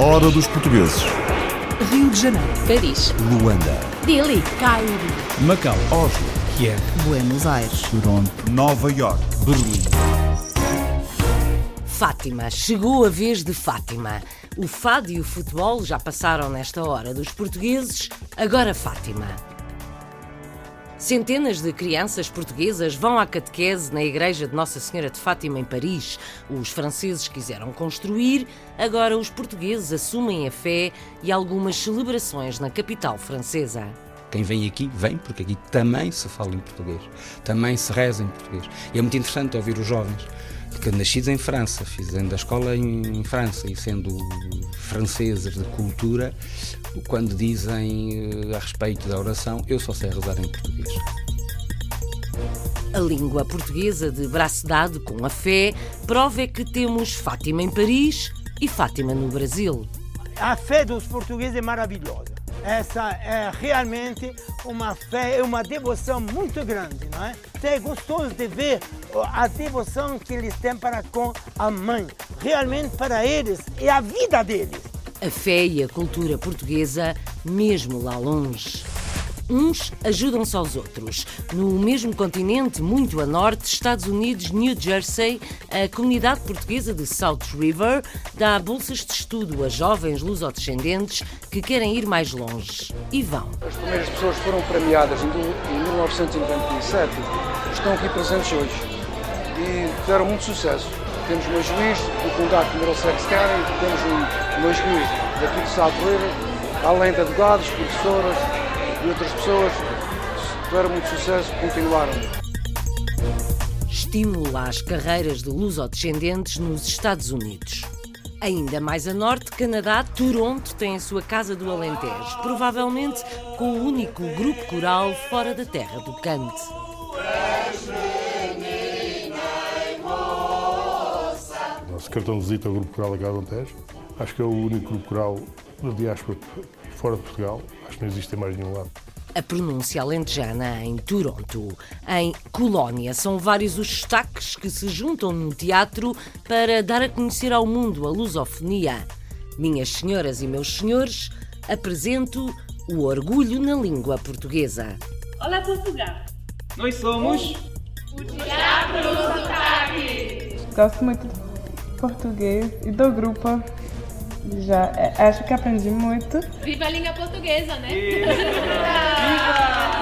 Hora dos portugueses. Rio de Janeiro, Paris, Luanda. Delhi, Cairo, Macau, Oslo. Kiev, Buenos Aires. Toronto. Nova York. Berlim. Fátima, chegou a vez de Fátima. O fado e o futebol já passaram nesta hora dos portugueses, agora Fátima. Centenas de crianças portuguesas vão à catequese na Igreja de Nossa Senhora de Fátima em Paris. Os franceses quiseram construir, agora os portugueses assumem a fé e algumas celebrações na capital francesa. Quem vem aqui, vem porque aqui também se fala em português, também se reza em português. E é muito interessante ouvir os jovens, que nascidos em França, fazendo a escola em França e sendo franceses de cultura, quando dizem eh, a respeito da oração, eu só sei rezar em português. A língua portuguesa de braço dado com a fé prova é que temos Fátima em Paris e Fátima no Brasil. A fé dos portugueses é maravilhosa. Essa é realmente uma fé, uma devoção muito grande, não é? É gostoso de ver a devoção que eles têm para com a mãe. Realmente para eles é a vida deles. A fé e a cultura portuguesa, mesmo lá longe. Uns ajudam-se aos outros. No mesmo continente, muito a norte, Estados Unidos, New Jersey, a comunidade portuguesa de South River dá bolsas de estudo a jovens lusodescendentes que querem ir mais longe. E vão. As primeiras pessoas foram premiadas em 1997 estão aqui presentes hoje e tiveram muito sucesso. Temos uma juiz do Condado de Middlesex County, temos um- uma juiz daqui de South além de advogados, professoras e outras pessoas que tiveram muito sucesso continuaram. Estimula as carreiras de lusodescendentes nos Estados Unidos. Ainda mais a norte, Canadá, Toronto tem a sua Casa do Alentejo, provavelmente com o único grupo coral fora da terra do cante. Nosso cartão de visita ao Grupo Coral da Casa Alentejo. Acho que é o único grupo coral da diáspora fora de Portugal. Acho que não existe em mais nenhum lado. A pronúncia alentejana em Toronto. Em Colónia, são vários os destaques que se juntam no teatro para dar a conhecer ao mundo a lusofonia. Minhas senhoras e meus senhores, apresento o orgulho na língua portuguesa. Olá, Portugal! Nós somos Gosto muito do português e do grupo. Já é, acho que aprendi muito. viva a língua portuguesa, né?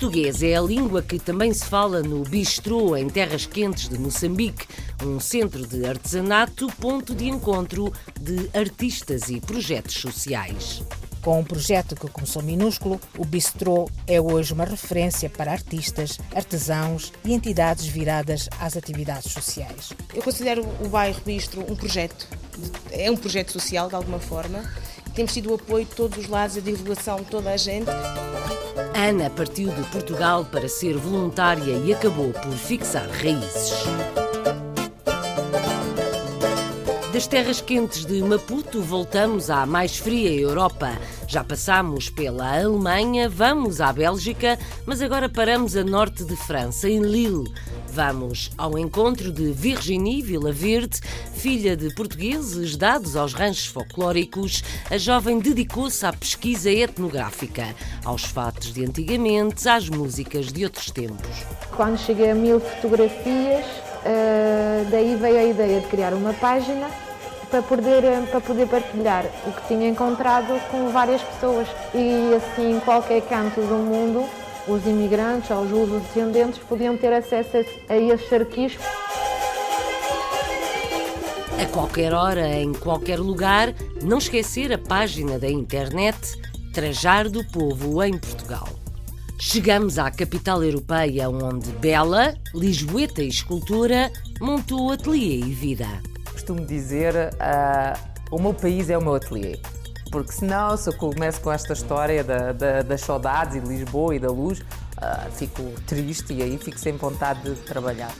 Português é a língua que também se fala no Bistrô, em terras quentes de Moçambique, um centro de artesanato, ponto de encontro de artistas e projetos sociais. Com um projeto que começou minúsculo, o Bistrô é hoje uma referência para artistas, artesãos e entidades viradas às atividades sociais. Eu considero o bairro Bistro um projeto, é um projeto social de alguma forma. Temos tido o apoio de todos os lados, a divulgação de toda a gente. Ana partiu de Portugal para ser voluntária e acabou por fixar raízes. Das terras quentes de Maputo, voltamos à mais fria Europa. Já passamos pela Alemanha, vamos à Bélgica, mas agora paramos a norte de França, em Lille. Vamos ao encontro de Virginie Vilaverde, filha de portugueses dados aos ranchos folclóricos. A jovem dedicou-se à pesquisa etnográfica, aos fatos de antigamente, às músicas de outros tempos. Quando cheguei a mil fotografias, eh, daí veio a ideia de criar uma página para poder, eh, para poder partilhar o que tinha encontrado com várias pessoas. E assim, em qualquer canto do mundo, os imigrantes ou os descendentes podiam ter acesso a, esses arquivos. A qualquer hora, em qualquer lugar, não esquecer a página da internet Trajar do Povo em Portugal. Chegamos à capital europeia, onde Bela, Lisboeta e escultora, montou ateliê e vida. Costumo dizer, ah, o meu país é o meu ateliê. Porque senão, se eu começo com esta história da- da- das saudades e de Lisboa e da luz, ah, fico triste e aí fico sem vontade de trabalhar.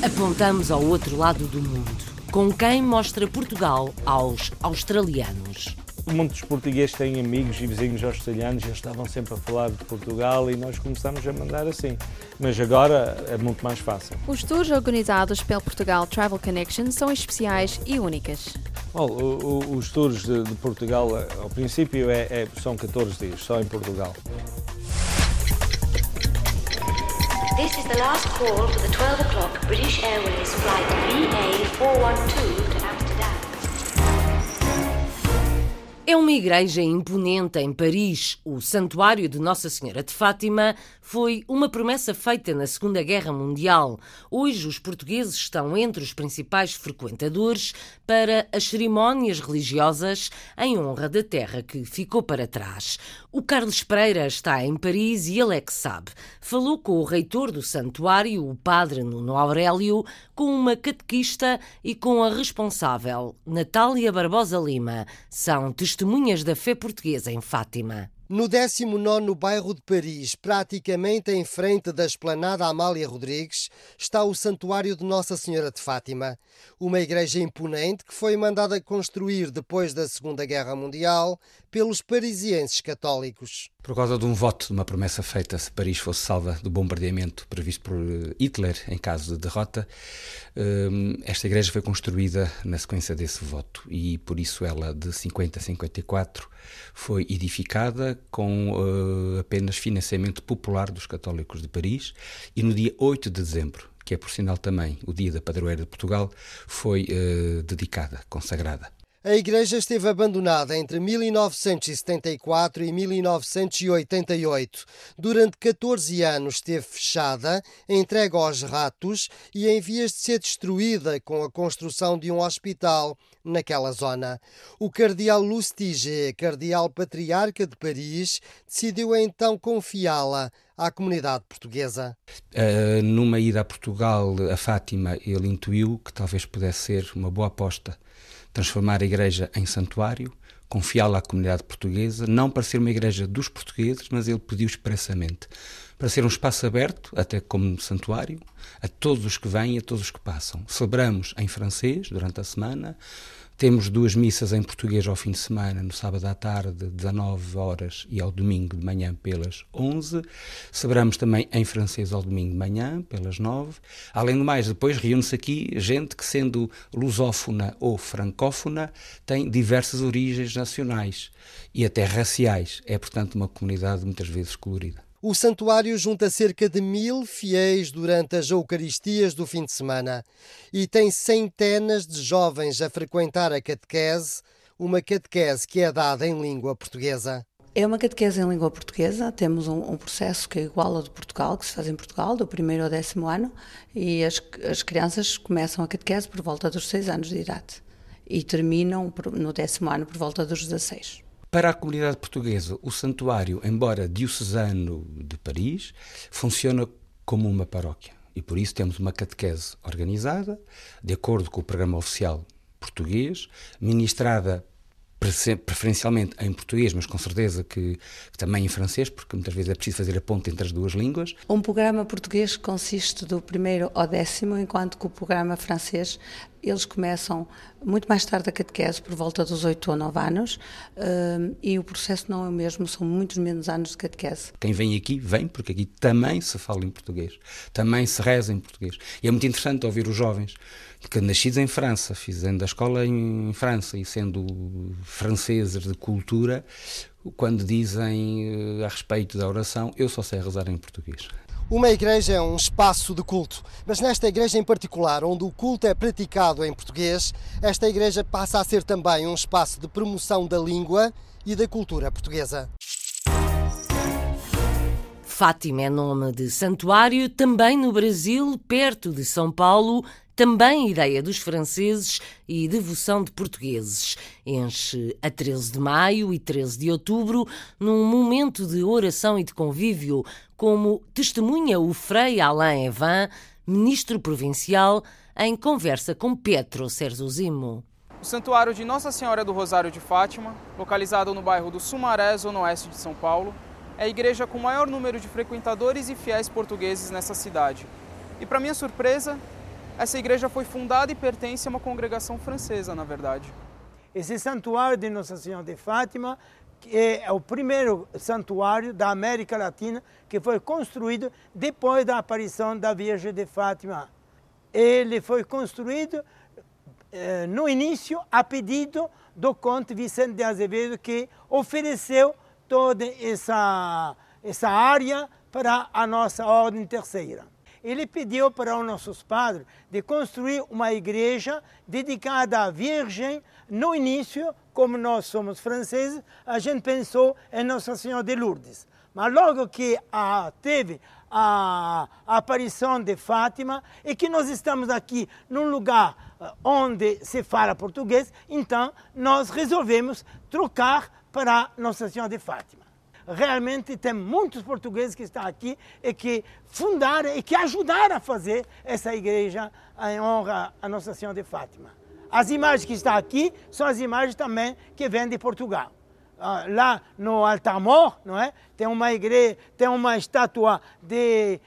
Apontamos ao outro lado do mundo. Com quem mostra Portugal aos australianos. Muitos portugueses têm amigos e vizinhos australianos, eles estavam sempre a falar de Portugal e nós começamos a mandar assim. Mas agora é muito mais fácil. Os tours organizados pelo Portugal Travel Connection são especiais e únicas. Bom, o, o, os tours de, de, Portugal, ao princípio, é, é, são 14 dias, só em Portugal. This is the last call for the 12 o'clock British Airways flight VA412 to É uma igreja imponente em Paris. O Santuário de Nossa Senhora de Fátima foi uma promessa feita na Segunda Guerra Mundial. Hoje, os portugueses estão entre os principais frequentadores para as cerimónias religiosas em honra da terra que ficou para trás. O Carlos Pereira está em Paris e ele é que sabe. Falou com o reitor do santuário, o padre Nuno Aurélio, com uma catequista e com a responsável, Natália Barbosa Lima. São testemunhas da fé portuguesa em Fátima. No 19 bairro de Paris, praticamente em frente da esplanada Amália Rodrigues, está o Santuário de Nossa Senhora de Fátima, uma igreja imponente que foi mandada construir depois da Segunda Guerra Mundial pelos parisienses católicos. Por causa de um voto, de uma promessa feita se Paris fosse salva do bombardeamento previsto por eh, Hitler em caso de derrota, eh, esta igreja foi construída na sequência desse voto e por isso ela de 50 a 54 foi edificada com uh, apenas financiamento popular dos católicos de Paris e no dia 8 de dezembro, que é por sinal também o dia da padroeira de Portugal, foi dedicada, consagrada. A igreja esteve abandonada entre 1974 e 1988. Durante 14 anos esteve fechada, entregue aos ratos e em vias de ser destruída com a construção de um hospital naquela zona. O cardeal Lustiger, cardeal patriarca de Paris, decidiu então confiá-la à comunidade portuguesa. Uh, numa ida a Portugal, a Fátima, ele intuiu que talvez pudesse ser uma boa aposta transformar a igreja em santuário, confiá-la à comunidade portuguesa, não para ser uma igreja dos portugueses, mas ele pediu expressamente para ser um espaço aberto, até como santuário, a todos os que vêm e a todos os que passam. Celebramos em francês durante a semana, temos duas missas em português ao fim de semana, no sábado à tarde, 19 horas, e ao domingo de manhã, pelas 11. Celebramos também em francês ao domingo de manhã, pelas 9. Além do mais, depois reúne-se aqui gente que, sendo lusófona ou francófona, tem diversas origens nacionais e até raciais. É, portanto, uma comunidade muitas vezes colorida. O santuário junta cerca de mil fiéis durante as Eucaristias do fim de semana e tem centenas de jovens a frequentar a catequese, uma catequese que é dada em língua portuguesa. É uma catequese em língua portuguesa, temos um, um, processo que é igual ao de Portugal, que se faz em Portugal, do primeiro ao décimo ano, e as, as crianças começam a catequese por volta dos seis anos de idade e terminam no décimo ano por volta dos 16. Para a comunidade portuguesa, o santuário, embora diocesano de Paris, funciona como uma paróquia. E por isso temos uma catequese organizada, de acordo com o programa oficial português, ministrada preferencialmente em português, mas com certeza que, que, também em francês, porque muitas vezes é preciso fazer a ponte entre as duas línguas. Um programa português consiste do primeiro ao décimo, enquanto que o programa francês eles começam muito mais tarde a catequese, por volta dos 8 ou 9 anos, hum, e o processo não é o mesmo, são muitos menos anos de catequese. Quem vem aqui, vem, porque aqui também se fala em português, também se reza em português. E é muito interessante ouvir os jovens que, nascidos em França, fazendo a escola em França e sendo franceses de cultura, quando dizem eh, a respeito da oração, eu só sei rezar em português. Uma igreja é um espaço de culto, mas nesta igreja em particular, onde o culto é praticado em português, esta igreja passa a ser também um espaço de promoção da língua e da cultura portuguesa. Fátima é nome de santuário também no Brasil, perto de São Paulo, também ideia dos franceses e devoção de portugueses. Enche a 13 de maio e 13 de outubro num momento de oração e de convívio, como testemunha o Frei Alain Evan, ministro provincial, em conversa com Petro Serzuzimo. O Santuário de Nossa Senhora do Rosário de Fátima, localizado no bairro do Sumaré, zona oeste de São Paulo, é a igreja com maior número de frequentadores e fiéis portugueses nessa cidade. E para minha surpresa, essa igreja foi fundada e pertence a uma congregação francesa, na verdade. Esse santuário de Nossa Senhora de Fátima é o primeiro santuário da América Latina que foi construído depois da aparição da Virgem de Fátima. Ele foi construído eh, no início a pedido do conde Vicente de Azevedo que ofereceu toda essa, essa área para a nossa ordem terceira. Ele pediu para os nossos padres de construir uma igreja dedicada à Virgem. No início, como nós somos franceses, a gente pensou em Nossa Senhora de Lourdes. Mas logo que a, teve a, a aparição de Fátima e que nós estamos aqui num lugar eh, onde se fala português, então nós resolvemos trocar para Nossa Senhora de Fátima realmente tem muitos portugueses que estão aqui e que fundaram e que ajudaram a fazer essa igreja em honra a Nossa Senhora de Fátima. As imagens que estão aqui são as imagens também que vêm de Portugal. Ah, lá no Altamor, não é? Tem uma igreja, tem uma estátua de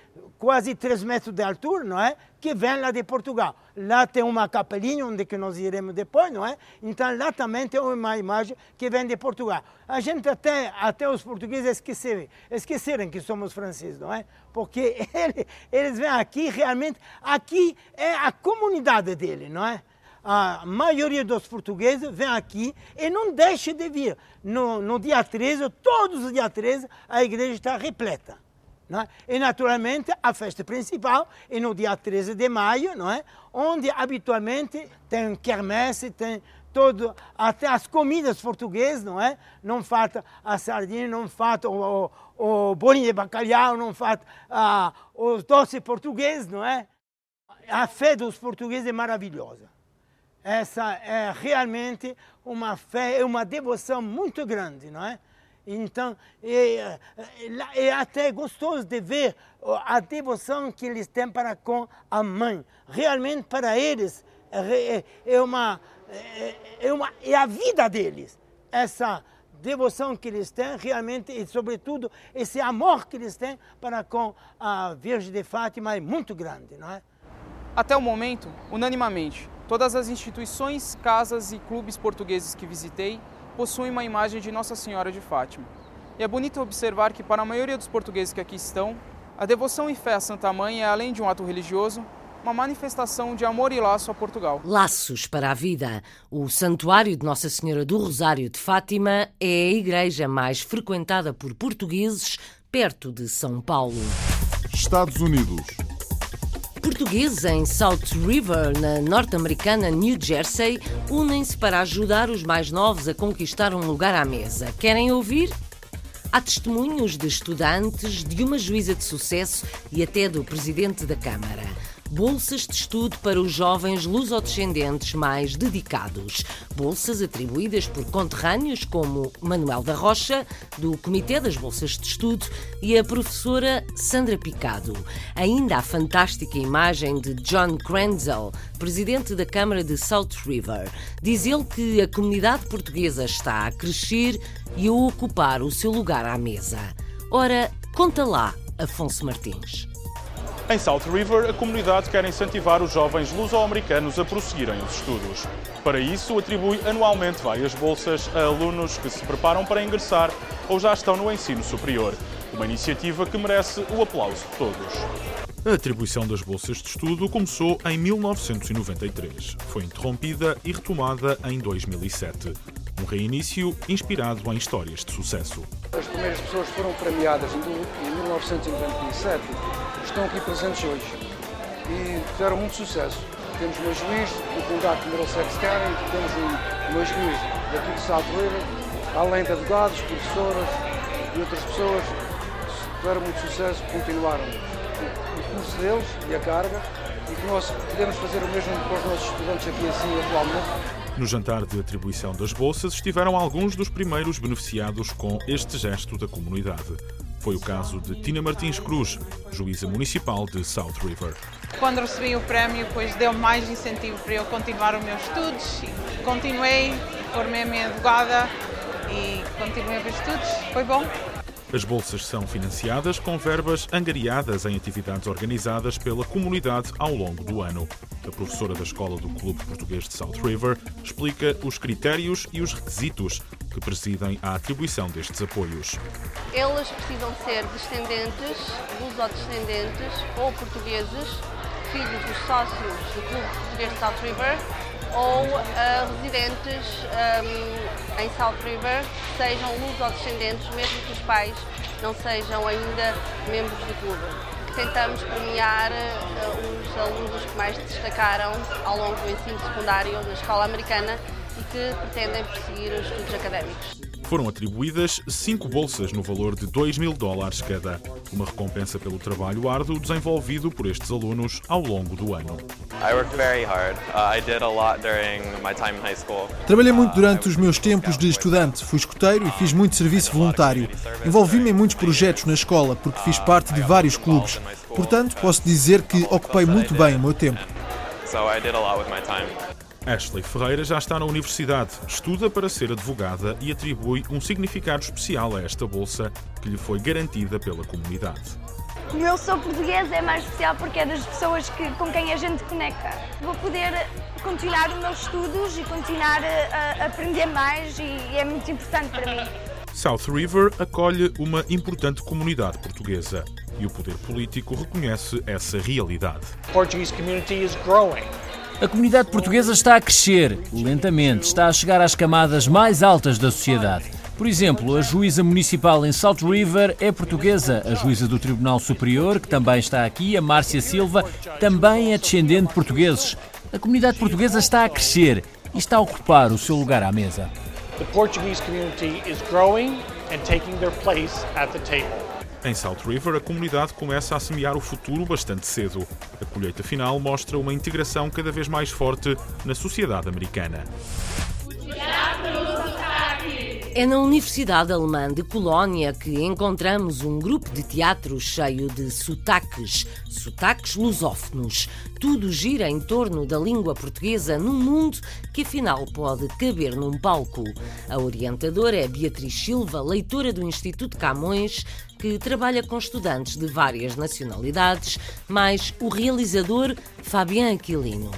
quase 3 metros de altura, não é? Que vem lá de Portugal. Lá tem uma capelinha onde que nós iremos depois, não é? Então lá também tem uma imagem que vem de Portugal. A gente até, até os portugueses esqueceram, esqueceram que somos franceses, não é? Porque ele, eles vêm aqui realmente, aqui é a comunidade dele, não é? A maioria dos portugueses vem aqui e não deixa de vir. No, no dia 13, todos os dias 13, a igreja está repleta. É? E naturalmente a festa principal é no dia 13 de maio, não é? onde habitualmente tem quermesse, tem todo, até as comidas portuguesas, não é? Não falta a sardinha, não falta o, o, o bolinho de bacalhau, não falta ah, os doces portugueses, não é? A fé dos portugueses é maravilhosa. Essa é realmente uma fé, é uma devoção muito grande, não é? Então, é, é, é, até gostoso de ver a devoção que eles têm para com a mãe. Realmente, para eles, é, é uma, é, é, uma, é a vida deles. Essa devoção que eles têm, realmente, e sobretudo, esse amor que eles têm para com a Virgem de Fátima é muito grande, não é? Até o momento, unanimamente, todas as instituições, casas e clubes portugueses que visitei possuem uma imagem de Nossa Senhora de Fátima. E é bonito observar que, para a maioria dos portugueses que aqui estão, a devoção e fé à Santa Mãe é, além de um ato religioso, uma manifestação de amor e laço a Portugal. Laços para a vida. O Santuário de Nossa Senhora do Rosário de Fátima é a igreja mais frequentada por portugueses perto de São Paulo. Estados Unidos. Portugueses em South River, na norte-americana New Jersey, unem-se para ajudar os mais novos a conquistar um lugar à mesa. Querem ouvir? Há testemunhos de estudantes, de uma juíza de sucesso e até do presidente da Câmara bolsas de estudo para os jovens lusodescendentes mais dedicados. Bolsas atribuídas por conterrâneos como Manuel da Rocha, do Comitê das Bolsas de Estudo, e a professora Sandra Picado. Ainda a fantástica imagem de John Krenzel, presidente da Câmara de South River. Diz ele que a comunidade portuguesa está a crescer e a ocupar o seu lugar à mesa. Ora, conta lá, Afonso Martins. Em South River, a comunidade quer incentivar os jovens luso-americanos a prosseguirem os estudos. Para isso, atribui anualmente várias bolsas a alunos que se preparam para ingressar ou já estão no ensino superior. Uma iniciativa que merece o aplauso de todos. A atribuição das bolsas de estudo começou em 1993. Foi interrompida e retomada em 2007. Um reinício inspirado em histórias de sucesso. As primeiras pessoas foram premiadas em 1997 estão aqui presentes hoje e tiveram muito sucesso. Temos uma juiz do Condado de Middlesex County, temos uma juiz daqui de River, além de advogados, professoras e outras pessoas que tiveram muito sucesso, continuaram o curso deles e a carga e que nós podemos fazer o mesmo com os nossos estudantes aqui assim atualmente. No jantar de atribuição das bolsas estiveram alguns dos primeiros beneficiados com este gesto da comunidade. Foi o caso de Tina Martins Cruz, juíza municipal de South River. Quando recebi o prémio, pois deu mais incentivo para eu continuar os meus estudos. Continuei, formei-me advogada e continuei os estudos. Foi bom. As bolsas são financiadas com verbas angariadas em atividades organizadas pela comunidade ao longo do ano. A professora da Escola do Clube Português de South River explica os critérios e os requisitos que presidem à atribuição destes apoios. Eles precisam ser descendentes, luso-descendentes ou portugueses, filhos dos sócios do Clube Português de South River ou uh, residentes um, em South River, sejam luso-descendentes, mesmo que os pais não sejam ainda membros do clube. Tentamos premiar uh, os alunos que mais destacaram ao longo do ensino secundário na escola americana e que pretendem prosseguir os estudos académicos. Foram atribuídas cinco bolsas no valor de 2 mil dólares cada, uma recompensa pelo trabalho árduo desenvolvido por estes alunos ao longo do ano. Trabalhei muito durante os meus tempos de estudante, fui escoteiro e fiz muito serviço voluntário. Envolvi-me em muitos projetos na escola porque fiz parte de vários clubes. Portanto, posso dizer que ocupei muito bem o meu tempo. Ashley Ferreira já está na universidade, estuda para ser advogada e atribui um significado especial a esta bolsa que lhe foi garantida pela comunidade. Como eu sou portuguesa, é mais especial porque é das pessoas que, com quem a gente conecta. Vou poder continuar os meus estudos e continuar a, a aprender mais e é muito importante para mim. South River acolhe uma importante comunidade portuguesa e o poder político reconhece essa realidade. Portuguese community is growing. A comunidade portuguesa está a crescer, lentamente, está a chegar às camadas mais altas da sociedade. Por exemplo, a juíza municipal em Salt River é portuguesa, a juíza do Tribunal Superior, que também está aqui, a Márcia Silva, também é descendente de portugueses. A comunidade portuguesa está a crescer e está a ocupar o seu lugar à mesa. The Portuguese community is growing and taking their place at the table. Em South River, a comunidade começa a semear o futuro bastante cedo. A colheita final mostra uma integração cada vez mais forte na sociedade americana. É na Universidade Alemã de Colónia que encontramos um grupo de teatro cheio de sotaques, sotaques lusófonos. Tudo gira em torno da língua portuguesa num mundo que afinal pode caber num palco. A orientadora é Beatriz Silva, leitora do Instituto Camões, que trabalha com estudantes de várias nacionalidades, mais o realizador Fabian Aquilino.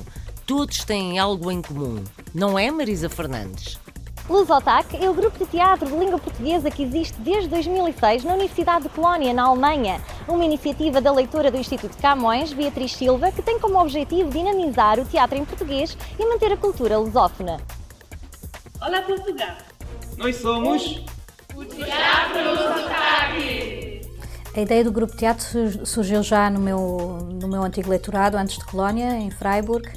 Todos têm algo em comum, não é, Marisa Fernandes? Lusotac é o grupo de teatro de língua portuguesa que existe desde 2006 na Universidade de Colónia, na Alemanha. Uma iniciativa da leitora do Instituto Camões, Beatriz Silva, que tem como objetivo dinamizar o teatro em português e manter a cultura lusófona. Olá, Portugal! Nós somos o Teatro Lusotac! A ideia do grupo de teatro surgiu já no meu, no meu antigo leitorado, antes de Colónia, em Freiburg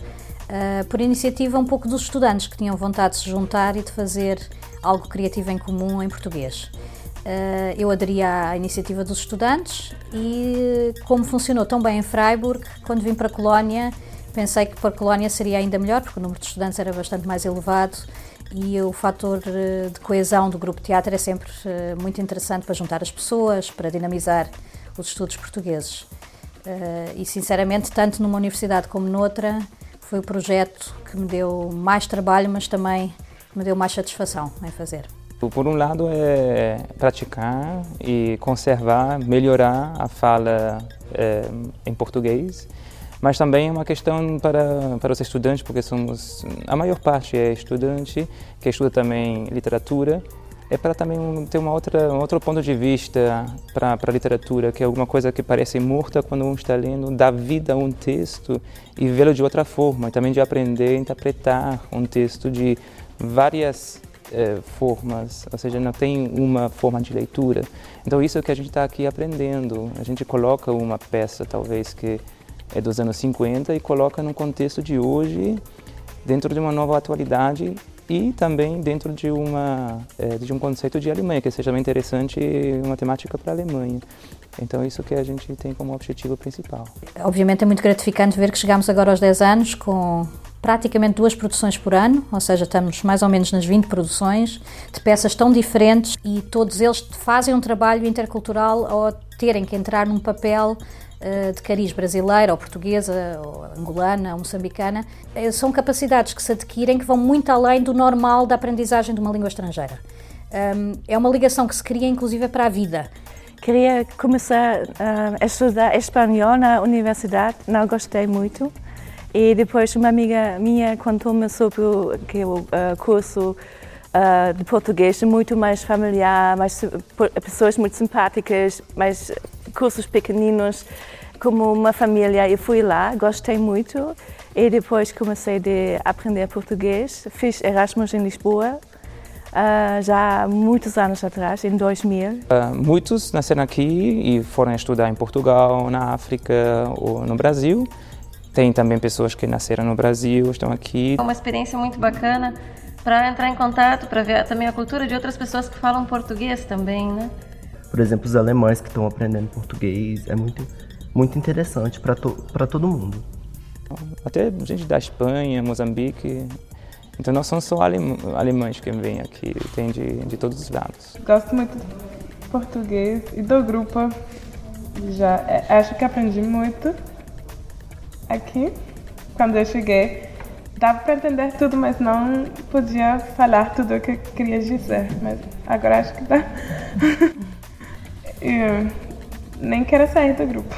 uh, por iniciativa um pouco dos estudantes que tinham vontade de se juntar e de fazer algo criativo em comum em português. Uh, eu aderi à iniciativa dos estudantes e, como funcionou tão bem em Freiburg, quando vim para Colónia, pensei que para Colónia seria ainda melhor, porque o número de estudantes era bastante mais elevado e o fator eh, de coesão do grupo de teatro é sempre muito interessante para juntar as pessoas, para dinamizar os estudos portugueses. E, sinceramente, tanto numa universidade como noutra, foi o projeto que me deu mais trabalho, mas também me deu mais satisfação em fazer. Por um lado é praticar e conservar, melhorar a fala é, em português, mas também é uma questão para, para os estudantes, porque somos a maior parte é estudante que estuda também literatura é para também ter uma outra, um outro ponto de vista para a literatura, que é alguma coisa que parece morta quando um está lendo, dar vida a um texto e vê-lo de outra forma, e também de aprender a interpretar um texto de várias eh, formas, ou seja, não tem uma forma de leitura. Então isso é o que a gente está aqui aprendendo. A gente coloca uma peça, talvez, que é dos anos 50 e coloca num contexto de hoje, dentro de uma nova atualidade e também dentro de, uma, é, de um conceito de Alemanha, que seja interessante uma temática para a Alemanha. Então, isso que a gente tem como objetivo principal. Obviamente, é muito gratificante ver que chegamos agora aos 10 anos com praticamente duas produções por ano, ou seja, estamos mais ou menos nas 20 produções, de peças tão diferentes e todos eles fazem um trabalho intercultural ao terem que entrar num papel eh, de cariz brasileira, ou portuguesa, ou angolana, ou moçambicana, eh, são capacidades que se adquirem que vão muito além do normal da aprendizagem de uma língua estrangeira. um, é uma ligação que se cria inclusive para a vida. Queria começar a estudar espanhol na universidade, não gostei muito. E depois uma amiga minha contou-me sobre o, que o curso de português muito mais familiar, mais pessoas muito simpáticas, mais cursos pequeninos, como uma família. Eu fui lá, gostei muito e depois comecei a aprender português. Fiz Erasmus em Lisboa Uh, já há muitos anos atrás, em 2000. Uh, ah, muitos nasceram aqui e foram estudar em Portugal, na África ou no Brasil. Tem também pessoas que nasceram no Brasil, estão aqui. É uma experiência muito bacana para entrar em contato, para ver também a cultura de outras pessoas que falam português também, né? Por exemplo, os alemães que estão aprendendo português, é muito, muito interessante para to, todo mundo. Até gente da Espanha, Moçambique, então não são só alemães que vêm aqui, tem de, de todos os lados. Gosto muito de português e do grupo. Já é, acho que aprendi muito aqui quando eu cheguei. Dava para entender tudo, mas não podia falar tudo o que eu queria dizer. Mas agora acho que dá. e nem quero sair do grupo.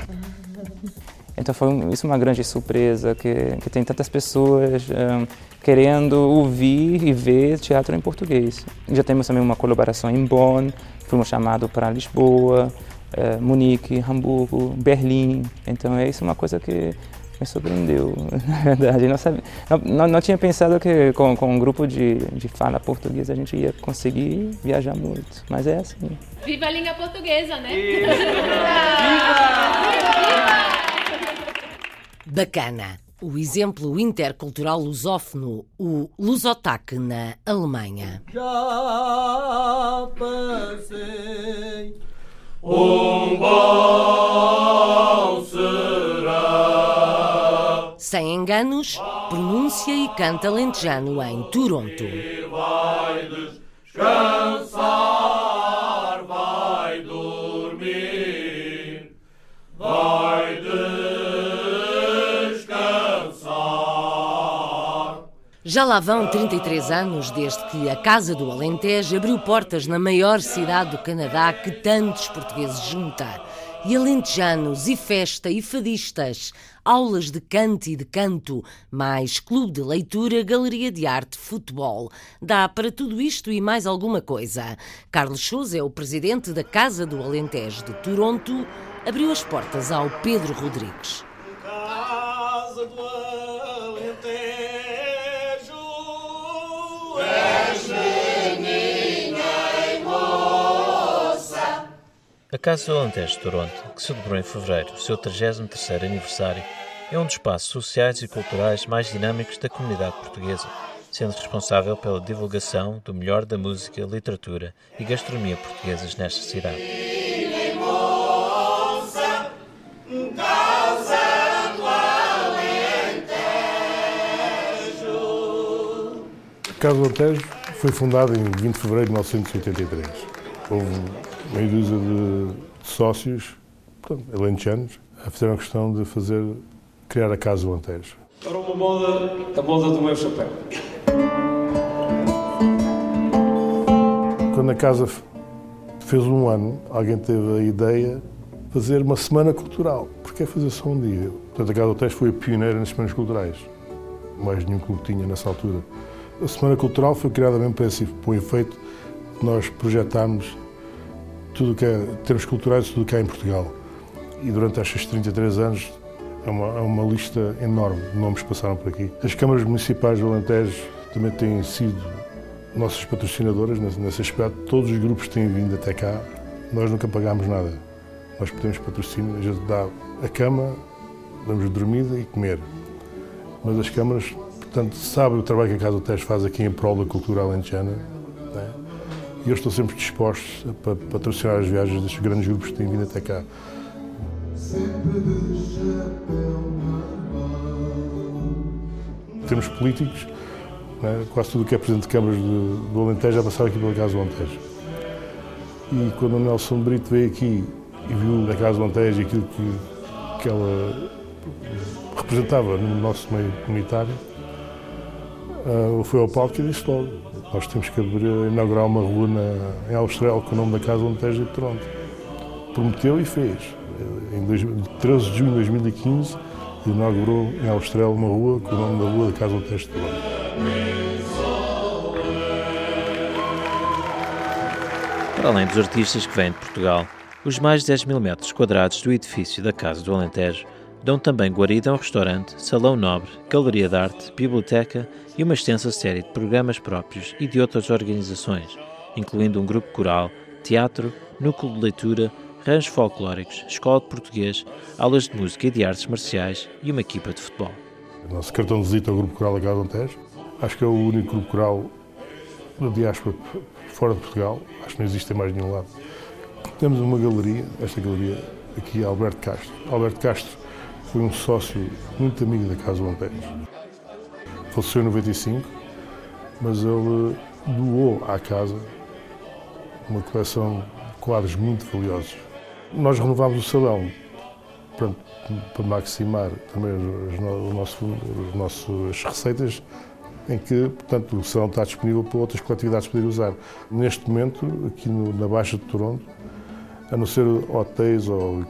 Então foi isso uma grande surpresa que, que tem tantas pessoas um, querendo ouvir e ver teatro em português. Já temos também uma colaboração em Bonn, fomos chamados para Lisboa, eh, Munique, Hamburgo, Berlim. Então é isso uma coisa que me surpreendeu, na verdade. Não, sabia, não, não, não, tinha pensado que com, com um grupo de, de fala portuguesa a gente ia conseguir viajar muito, mas é assim. Viva a língua portuguesa, né? Viva! Viva! Bacana! o exemplo intercultural lusófono, o Lusotaque na Alemanha. Já passei um bom Sem enganos, pronuncia e canta lentejano em Toronto. Vai descansar, vai dormir, vai Já lá vão 33 anos desde que a Casa do Alentejo abriu portas na maior cidade do Canadá que tantos portugueses junta. E alentejanos, e festa, e fadistas, aulas de canto e de canto, mais clube de leitura, galeria de arte, futebol. Dá para tudo isto e mais alguma coisa. Carlos Souza é o presidente da Casa do Alentejo de Toronto, abriu as portas ao Pedro Rodrigues. Casa do A Casa do Alentejo de Toronto, que celebrou em fevereiro o seu 33º aniversário, é um dos espaços sociais e culturais mais dinâmicos da comunidade portuguesa, sendo responsável pela divulgação do melhor da música, literatura e gastronomia portuguesas nesta cidade. Casa do Alentejo foi fundada em 20 de fevereiro de 1983. Houve meia dúzia de sócios, portanto, alentejanos, fizeram a questão de fazer, criar a Casa do Alentejo. Para uma moda, a moda do meu chapéu. Quando a casa fez um ano, alguém teve a ideia de fazer uma semana cultural. Porque é fazer só um dia? Portanto, a Casa do Alentejo foi a pioneira nas semanas culturais. Mais nenhum clube tinha nessa altura. A Semana Cultural foi criada mesmo para esse para o efeito nós projetámos tudo que é termos culturais, tudo que há em Portugal. E durante estes 33 anos é uma, é uma lista enorme de nomes que passaram por aqui. As câmaras municipais do Alentejo também têm sido nossas patrocinadoras nesse, nesse aspecto. Todos os grupos têm vindo até cá. Nós nunca pagámos nada. Nós pedimos patrocínio, a gente dá a cama, damos dormida e comer. Mas as câmaras, portanto, sabem o trabalho que a Casa do Tejo faz aqui em prol da cultura alentejana. Né? E eu estou sempre disposto a patrocinar as viagens destes grandes grupos que têm vindo até cá. Temos políticos, né, quase tudo o que é presidente de câmaras do, do Alentejo já passaram aqui pela Casa do Alentejo. E quando o Nelson Brito veio aqui e viu a Casa do Alentejo e aquilo que, que ela representava no nosso meio comunitário, uh, foi ao palco e disse logo Nós temos que abrir, inaugurar uma rua na, em Austrália com o nome da Casa Monteja de Toronto. Prometeu e fez. Em 13 de junho de 2015, inaugurou em Austrália uma rua com o nome da rua da Casa Monteja de Toronto. Para além dos artistas que vêm de Portugal, os mais de 10 mil metros quadrados do edifício da Casa do Alentejo dão também guarida a um restaurante, salão nobre, galeria de arte, biblioteca e uma extensa série de programas próprios e de outras organizações, incluindo um grupo coral, teatro, núcleo de leitura, ranchos folclóricos, escola de português, aulas de música e de artes marciais e uma equipa de futebol. O nosso cartão de visita ao Grupo Coral da Casa Alentejo. Acho que é o único grupo coral da diáspora fora de Portugal. Acho que não existe mais nenhum lado. Temos uma galeria, esta galeria aqui, Alberto Castro. Alberto Castro foi um sócio muito amigo da Casa Monteiro. Faleceu em 95, mas ele doou à casa uma coleção de quadros muito valiosos. Nós renovámos o salão para, para maximar também as, nosso, as nossas receitas em que, portanto, o salão está disponível para outras coletividades poderem usar. Neste momento, aqui no, na Baixa de Toronto, a não ser hotéis ou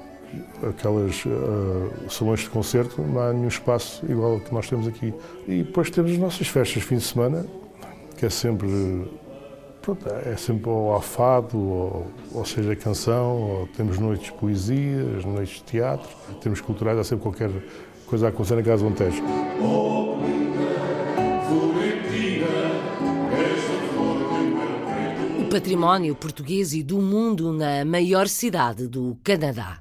aquelas uh, salões de concerto, não há nenhum espaço igual ao que nós temos aqui. E depois temos as nossas festas de fim de semana, que é sempre, pronto, é sempre ou ao ou, ou seja, canção, ou temos noites de poesia, noites de teatro, temos culturais, há sempre qualquer coisa a acontecer na Casa Montejo. O património português e do mundo na maior cidade do Canadá.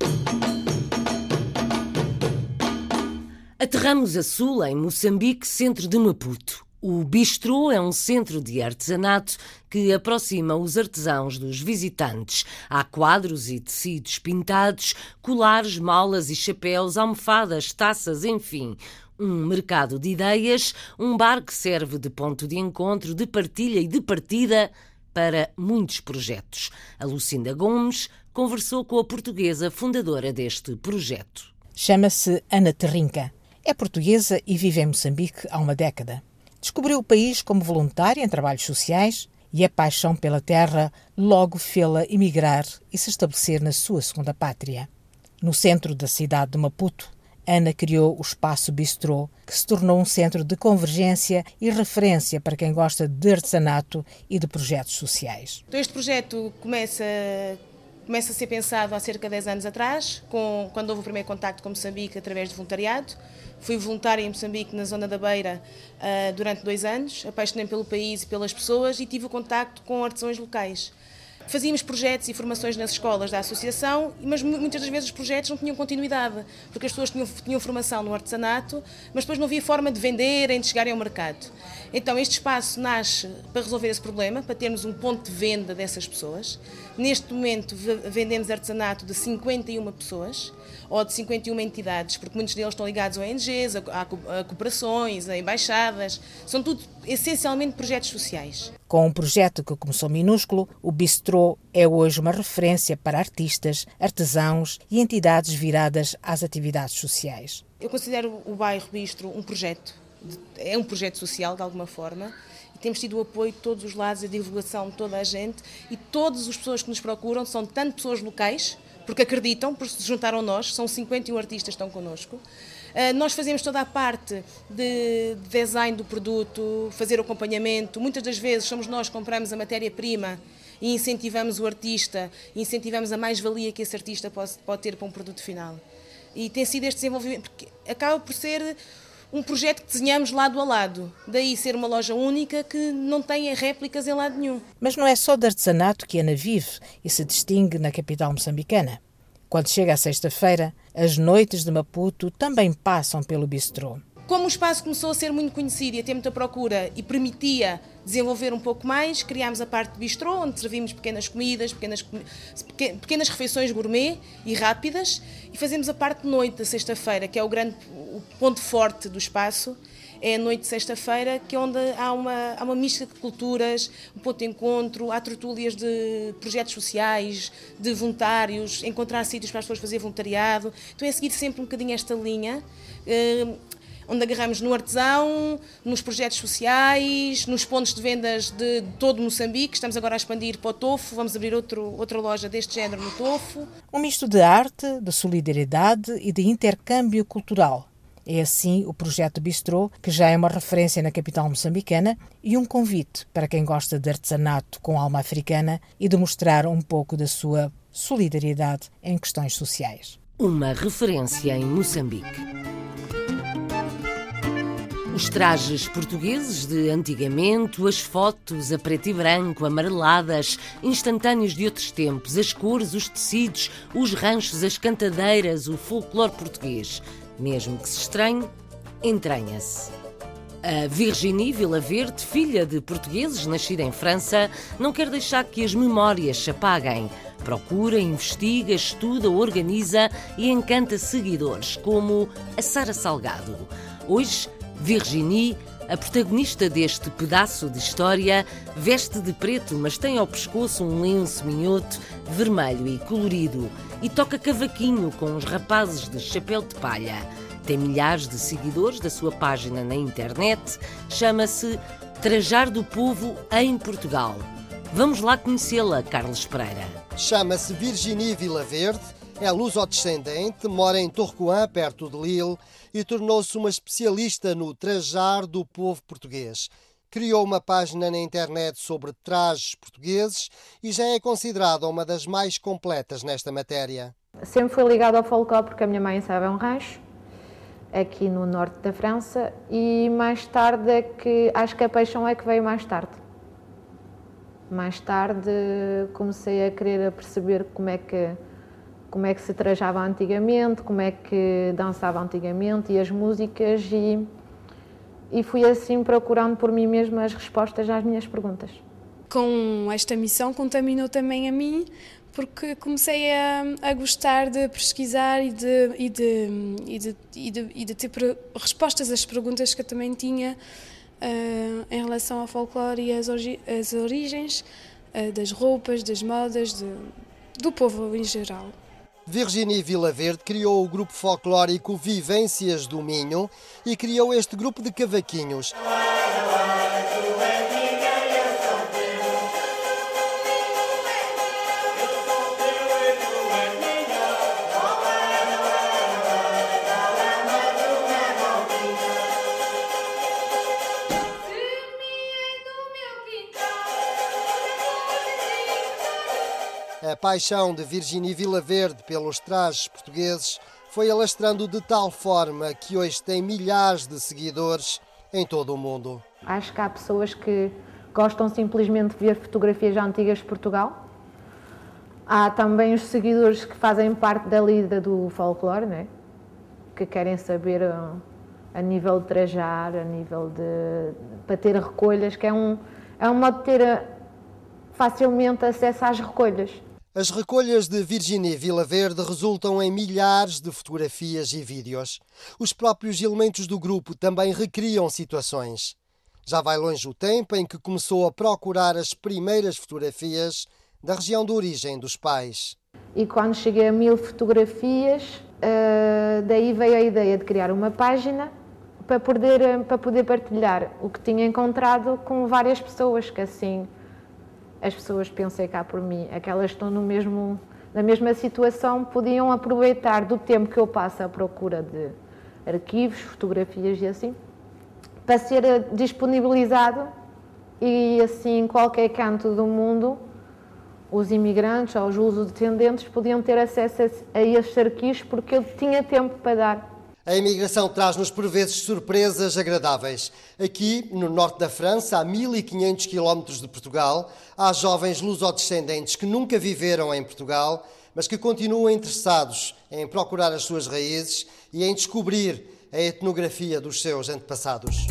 Aterramos a sul, em Moçambique, centro de Maputo. O Bistrô é um centro de artesanato que aproxima os artesãos dos visitantes. Há quadros e tecidos pintados, colares, malas e chapéus, almofadas, taças, enfim. Um mercado de ideias, um bar que serve de ponto de encontro, de partilha e de partida para muitos projetos. A Lucinda Gomes conversou com a portuguesa fundadora deste projeto. Chama-se Ana Terrinca é portuguesa e vive em Moçambique há uma década. Descobriu o país como voluntária em trabalhos sociais e a paixão pela terra logo fê-la emigrar e se estabelecer na sua segunda pátria. No centro da cidade de Maputo, Ana criou o Espaço Bistrô, que se tornou um centro de convergência e referência para quem gosta de artesanato e de projetos sociais. Então este projeto começa começa a ser pensado há cerca de 10 anos atrás, com, quando houve o primeiro contacto com Moçambique através de voluntariado. Fui voluntária em Moçambique, na zona da Beira, uh, durante dois anos. Apaixonei pelo país e pelas pessoas e tive o contacto com artesãos locais. Fazíamos projetos e formações nas escolas da associação, mas muitas das vezes os projetos não tinham continuidade, porque as pessoas tinham, tinham formação no artesanato, mas depois não havia forma de venderem, de chegarem ao mercado. Então este espaço nasce para resolver esse problema, para termos um ponto de venda dessas pessoas. Neste momento vendemos artesanato de 51 pessoas, ou de 51 entidades, porque muitos deles estão ligados a ONGs, a, a, cooperações, a embaixadas, são tudo essencialmente projetos sociais. Com um projeto que começou minúsculo, o Bistrô é hoje uma referência para artistas, artesãos e entidades viradas às atividades sociais. Eu considero o bairro Bistro um projeto, é um projeto social de alguma forma, temos tido o apoio de todos os lados, a divulgação de toda a gente e todas as pessoas que nos procuram são tanto pessoas locais, porque acreditam, porque se juntaram a nós, são 51 artistas que estão connosco. Uh, nós fazemos toda a parte de design do produto, fazer o acompanhamento. Muitas das vezes somos nós que compramos a matéria-prima e incentivamos o artista, incentivamos a mais-valia que esse artista pode, pode ter para um produto final. E tem sido este desenvolvimento, porque acaba por ser um projeto que desenhamos lado a lado. Daí ser uma loja única que não tem réplicas em lado nenhum. Mas não é só de artesanato que Ana vive e se distingue na capital moçambicana. Quando chega a sexta-feira, as noites de Maputo também passam pelo bistrô. Como o espaço começou a ser muito conhecido e a ter muita procura e permitia desenvolver um pouco mais, criámos a parte de bistrô, onde servimos pequenas comidas, pequenas, pequenas refeições gourmet e rápidas, e fazemos a parte de noite da sexta-feira, que é o grande o ponto forte do espaço, é a noite de sexta-feira, que é onde há uma, há uma mista de culturas, um ponto de encontro, há tertúlias de projetos sociais, de voluntários, encontrar sítios para as pessoas fazer voluntariado. Então é seguir sempre um bocadinho esta linha. Uh, onde agarramos no artesão, nos projetos sociais, nos pontos de vendas de todo Moçambique. Estamos agora a expandir para o Tofo, vamos abrir outro, outra loja deste género no Tofo. Um misto de arte, de solidariedade e de intercâmbio cultural. É assim o projeto Bistrô, que já é uma referência na capital moçambicana e um convite para quem gosta de artesanato com alma africana e de mostrar um pouco da sua solidariedade em questões sociais. Uma referência em Moçambique. Os trajes portugueses de antigamente, as fotos a preto e branco, amareladas, instantâneos de outros tempos, as cores, os tecidos, os ranchos, as cantadeiras, o folclore português. Mesmo que se estranhe, entranha-se. A Virginie Verde, filha de portugueses nascida em França, não quer deixar que as memórias se apaguem. Procura, investiga, estuda, organiza e encanta seguidores, como a Sara Salgado. Hoje, Virginie, a protagonista deste pedaço de história, veste de preto, mas tem ao pescoço um lenço minhoto, vermelho e colorido, e toca cavaquinho com os rapazes de chapéu de palha. Tem milhares de seguidores da sua página na internet, chama-se Trajar do Povo em Portugal. Vamos lá conhecê-la, Carlos Pereira. Chama-se Virginie Verde, é luso-descendente, mora em Torcoã, perto de Lille, e tornou-se uma especialista no trajar do povo português. Criou uma página na internet sobre trajes portugueses e já é considerada uma das mais completas nesta matéria. Sempre fui ligada ao folclore porque a minha mãe sabe é um rancho, aqui no norte da França, e mais tarde é que acho que a paixão é que veio mais tarde. Mais tarde comecei a querer perceber como é que como é que se trajava antigamente, como é que dançava antigamente e as músicas e, e fui assim procurando por mim mesma as respostas às minhas perguntas. Com esta missão contaminou também a mim, porque comecei a, a gostar de pesquisar e de, e de, e de, e de, e de ter respostas às perguntas que eu também tinha uh, em relação ao folclore e às, as origens uh, das roupas, das modas, de, do povo em geral. Virginie Verde criou o grupo folclórico Vivências do Minho e criou este grupo de cavaquinhos. Paixão de Virginie Verde pelos trajes portugueses foi alastrando de tal forma que hoje tem milhares de seguidores em todo o mundo. Acho que há pessoas que gostam simplesmente de ver fotografias antigas de Portugal. Há também os seguidores que fazem parte da lida do folclore, né? que querem saber uh, a nível de trajar, a nível de. para ter recolhas, que é um, é um modo de ter uh, facilmente acesso às recolhas. As recolhas de Virginie Verde resultam em milhares de fotografias e vídeos. Os próprios elementos do grupo também recriam situações. Já vai longe o tempo em que começou a procurar as primeiras fotografias da região de origem dos pais. E quando cheguei a mil fotografias, uh, daí veio a ideia de criar uma página para poder, para poder partilhar o que tinha encontrado com várias pessoas, que assim as pessoas, pensei cá por mim, aquelas estão no mesmo, na mesma situação, podiam aproveitar do tempo que eu passo à procura de arquivos, fotografias e assim, para ser disponibilizado e assim em qualquer canto do mundo os imigrantes ou os luso-descendentes podiam ter acesso a esses arquivos porque eu tinha tempo para dar a imigração traz-nos por vezes surpresas agradáveis. Aqui, no norte da França, a 1500 quilómetros de Portugal, há jovens lusodescendentes que nunca viveram em Portugal, mas que continuam interessados em procurar as suas raízes e em descobrir a etnografia dos seus antepassados.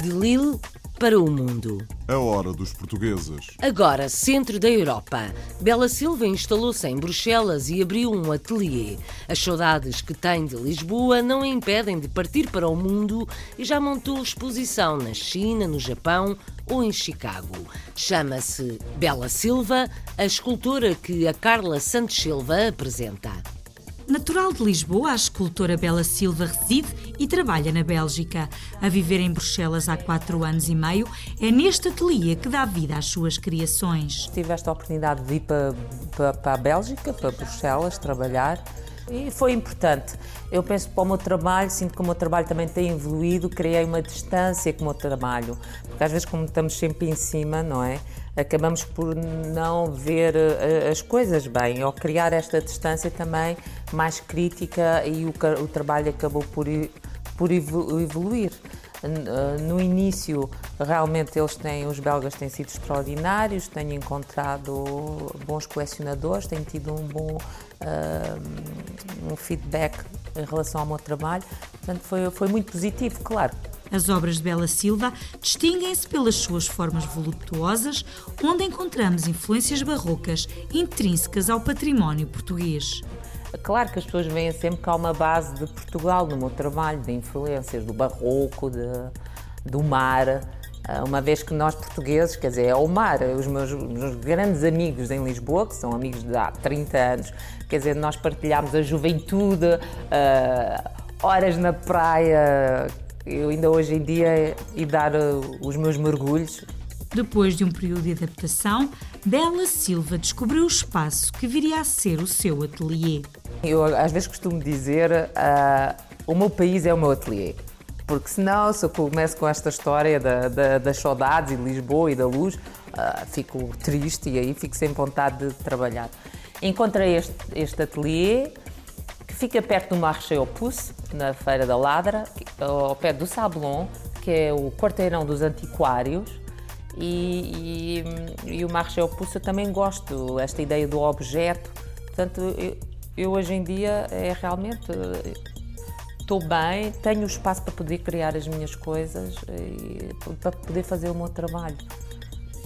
De Lille para o mundo. A hora dos portugueses. Agora, centro da Europa. Bela Silva instalou-se em Bruxelas e abriu um ateliê. As saudades que tem de Lisboa não a impedem de partir para o mundo e já montou exposição na China, no Japão ou em Chicago. Chama-se Bela Silva, a escultora que a Carla Santos Silva apresenta. Natural de Lisboa, a escultora Bela Silva reside e trabalha na Bélgica. A viver em Bruxelas há quatro anos e meio, é neste ateliê que dá vida às suas criações. Tive esta oportunidade de ir para, para, para a Bélgica, para Bruxelas, trabalhar. E foi importante. Eu penso para o meu trabalho, sinto que o meu trabalho também tem evoluído, criei uma distância com o meu trabalho. Porque às vezes, como estamos sempre em cima, não é? Acabamos por não ver uh, as coisas bem, ou criar esta distância também mais crítica e o, o trabalho acabou por, por evoluir. Uh, no início, realmente eles têm, os belgas têm sido extraordinários, tenho encontrado bons colecionadores, tenho tido um bom uh, um feedback em relação ao meu trabalho, portanto foi, foi muito positivo, claro. As obras de Bela Silva distinguem-se pelas suas formas voluptuosas, onde encontramos influências barrocas intrínsecas ao património português. Claro que as pessoas veem sempre que há uma base de Portugal no meu trabalho, de influências do barroco, de, do mar, ah, uma vez que nós portugueses, quer dizer, é o mar, os meus, meus, grandes amigos em Lisboa, que são amigos de há 30 anos, quer dizer, nós partilhámos a juventude, uh, horas na praia, eu ainda hoje em dia e dar uh, os meus mergulhos. Depois de um período de adaptação, Bela Silva descobriu o espaço que viria a ser o seu ateliê. Eu às vezes costumo dizer, uh, o meu país é o meu ateliê. Porque senão, se eu começo com esta história da, da, das saudades e de Lisboa e da luz, uh, fico triste e aí fico sem vontade de trabalhar. Encontrei este, este ateliê que fica perto do Marché Opus, na Feira da Ladra, ao pé do Sablon, que é o quarteirão dos antiquários. E, e, e o Opus eu também gosto, esta ideia do objeto. Portanto, eu, eu hoje em dia é realmente estou bem, tenho espaço para poder criar as minhas coisas e para poder fazer o meu trabalho.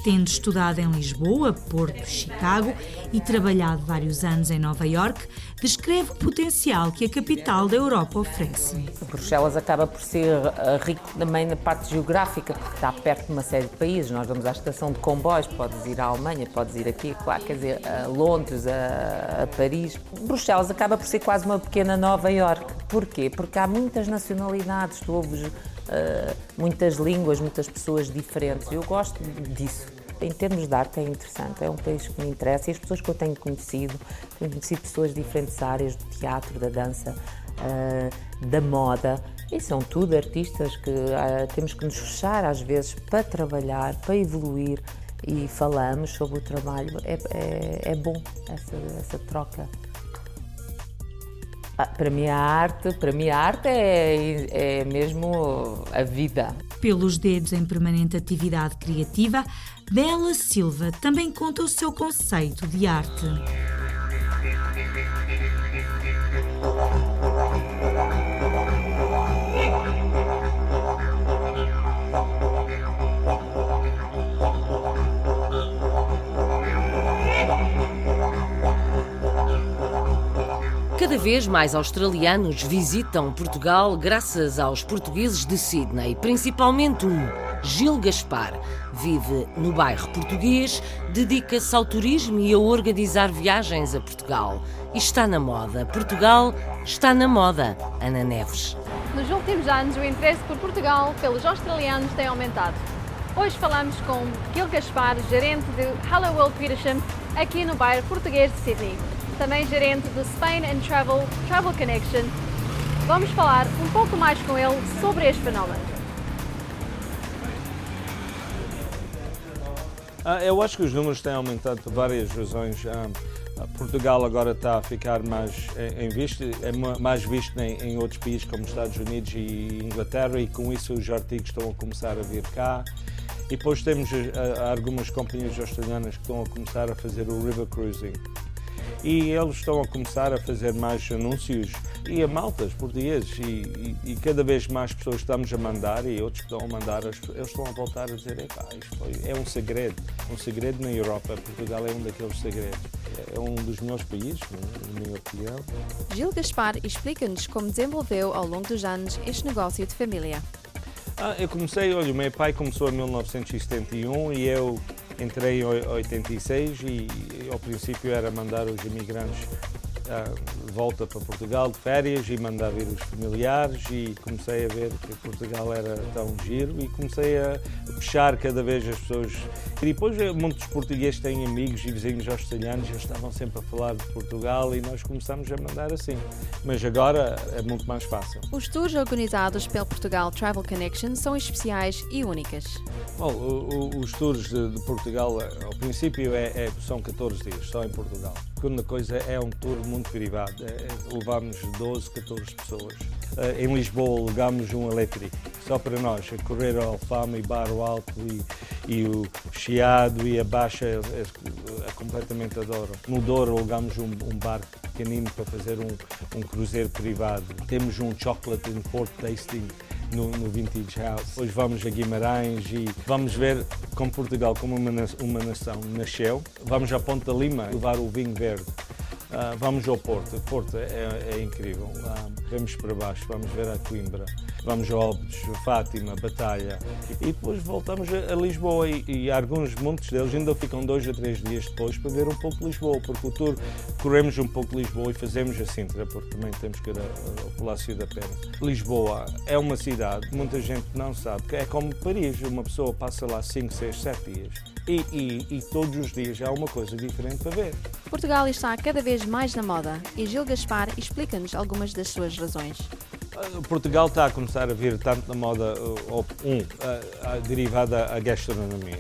Tendo estudado em Lisboa, Porto, Chicago e trabalhado vários anos em Nova York, descreve o potencial que a capital da Europa oferece. Bruxelas acaba por ser eh, rico também na parte geográfica, porque está perto de uma série de países. Nós vamos à estação de comboios, podes ir à Alemanha, podes ir aqui, claro, quer dizer, a Londres, a, a Paris. Bruxelas acaba por ser quase uma pequena Nova York. Porquê? Porque há muitas nacionalidades, tu ouves uh, muitas línguas, muitas pessoas diferentes. Eu gosto disso. Em termos de arte é interessante, é um país que me interessa e as pessoas que eu tenho conhecido, tenho conhecido pessoas de diferentes áreas, do teatro, da dança, uh, da moda, e são tudo artistas que uh, temos que nos fechar às vezes para trabalhar, para evoluir e falamos sobre o trabalho. É, é, é bom essa, essa troca. Ah, para mim a arte, para mim arte é, é mesmo a vida. Pelos dedos em permanente atividade criativa, Bela Silva também conta o seu conceito de arte. Cada vez mais australianos visitam Portugal graças aos portugueses de Sydney, principalmente um, Gil Gaspar. Vive no bairro português, dedica-se ao turismo e a organizar viagens a Portugal. E está na moda. Portugal está na moda. Ana Neves. Nos últimos anos, o interesse por Portugal pelos australianos tem aumentado. Hoje falamos com Gil Gaspar, gerente de Hello World Petersham, aqui no bairro português de Sydney também gerente do Spain and Travel Travel Connection. Vamos falar um pouco mais com ele sobre este fenómeno. Ah, eu acho que os números têm aumentado por várias razões. Ah, Portugal agora está a ficar mais em visto, é mais visto em, outros países como Estados Unidos e Inglaterra e com isso os artigos estão a começar a vir cá. E depois temos ah, algumas companhias australianas que estão a começar a fazer o river cruising, e eles estão a começar a fazer mais anúncios e a maltas portugueses e, e, e, cada vez mais pessoas estamos a mandar e outros que estão a mandar, eles estão a voltar a dizer isto foi, é um segredo, um segredo na Europa, Portugal é um daqueles segredos, é um dos melhores países, na minha opinião. Gil Gaspar explica-nos como desenvolveu ao longo dos anos este negócio de família. Ah, eu comecei, olha, o meu pai começou em 1971 e eu Entrei em 86 e, ao princípio era mandar os imigrantes volta para Portugal de férias e mandar vir os familiares e comecei a ver que Portugal era tão giro e comecei a puxar cada vez as pessoas. E depois eh, muitos portugueses têm amigos e vizinhos australianos, eles estavam sempre a falar de Portugal e nós começamos a mandar assim. Mas agora é muito mais fácil. Os tours organizados pelo Portugal Travel Connection são especiais e únicas. Bom, o, o, os tours de, de Portugal, eh, ao princípio, é, é, são 14 dias, só em Portugal. A segunda coisa é um tour muito privado. É, é levamos 12, 14 pessoas. Uh, em Lisboa alugamos um elétrico, só para nós, a correr ao Alfama e Barro Alto e, e o Chiado e a Baixa é, é, é completamente adoro. No Douro alugamos um, um barco pequenino para fazer um, um cruzeiro privado. Temos um chocolate in port tasting no, no, Vintage House. Depois vamos a Guimarães e vamos ver como Portugal, como uma, uma nação, nasceu. Vamos a Ponta Lima levar o vinho verde. Uh, vamos ao Porto, Porto é, é incrível. Uh, vamos para baixo, vamos ver a Coimbra, vamos a Óbidos, Fátima, Batalha e depois voltamos a, a Lisboa e, e, alguns, muitos deles ainda ficam dois a três dias depois para ver um pouco Lisboa, porque o tour corremos um pouco Lisboa e fazemos a Sintra, porque também temos que ir ao Palácio da Pena. Lisboa é uma cidade, muita gente não sabe, que é como Paris, uma pessoa passa lá 5, 6, 7 dias e, e, e, todos os dias há uma coisa diferente para ver. Portugal está cada vez mais na moda e Gil Gaspar explica-nos algumas das suas razões. Ah, Portugal está a começar a vir tanto na moda, um, derivada à gastronomia.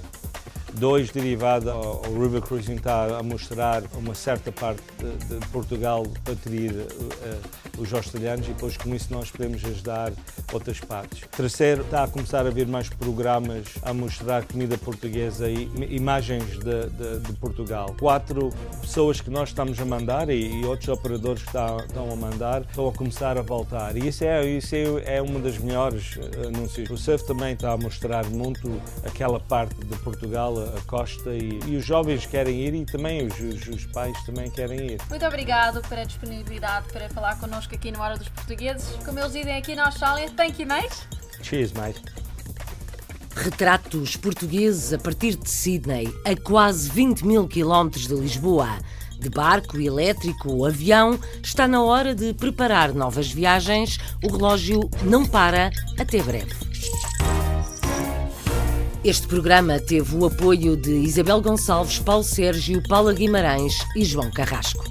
Dois, derivada ao, River Cruising, está a mostrar uma certa parte de, Portugal para atrair uh, os australianos e depois com isso nós podemos ajudar outras partes. Terceiro, está a começar a haver mais programas a mostrar comida portuguesa e imagens de, de, de Portugal. Quatro, pessoas que nós estamos a mandar e, e outros operadores que estão a mandar estão a começar a voltar. E isso é, isso é, é uma das melhores eh, anúncios. O surf também está a mostrar muito aquela parte de Portugal a costa e, e, os jovens querem ir e também os, os, os, pais também querem ir. Muito obrigado pela disponibilidade para falar connosco aqui no Hora dos Portugueses. Como eles dizem aqui na Austrália, thank you, mate. Cheers, mate. Retratos portugueses a partir de Sydney, a quase 20 mil quilómetros de Lisboa. De barco, elétrico ou avião, está na hora de preparar novas viagens. O relógio não para. Até breve. Este programa teve o apoio de Isabel Gonçalves, Paulo Sérgio, Paula Guimarães e João Carrasco.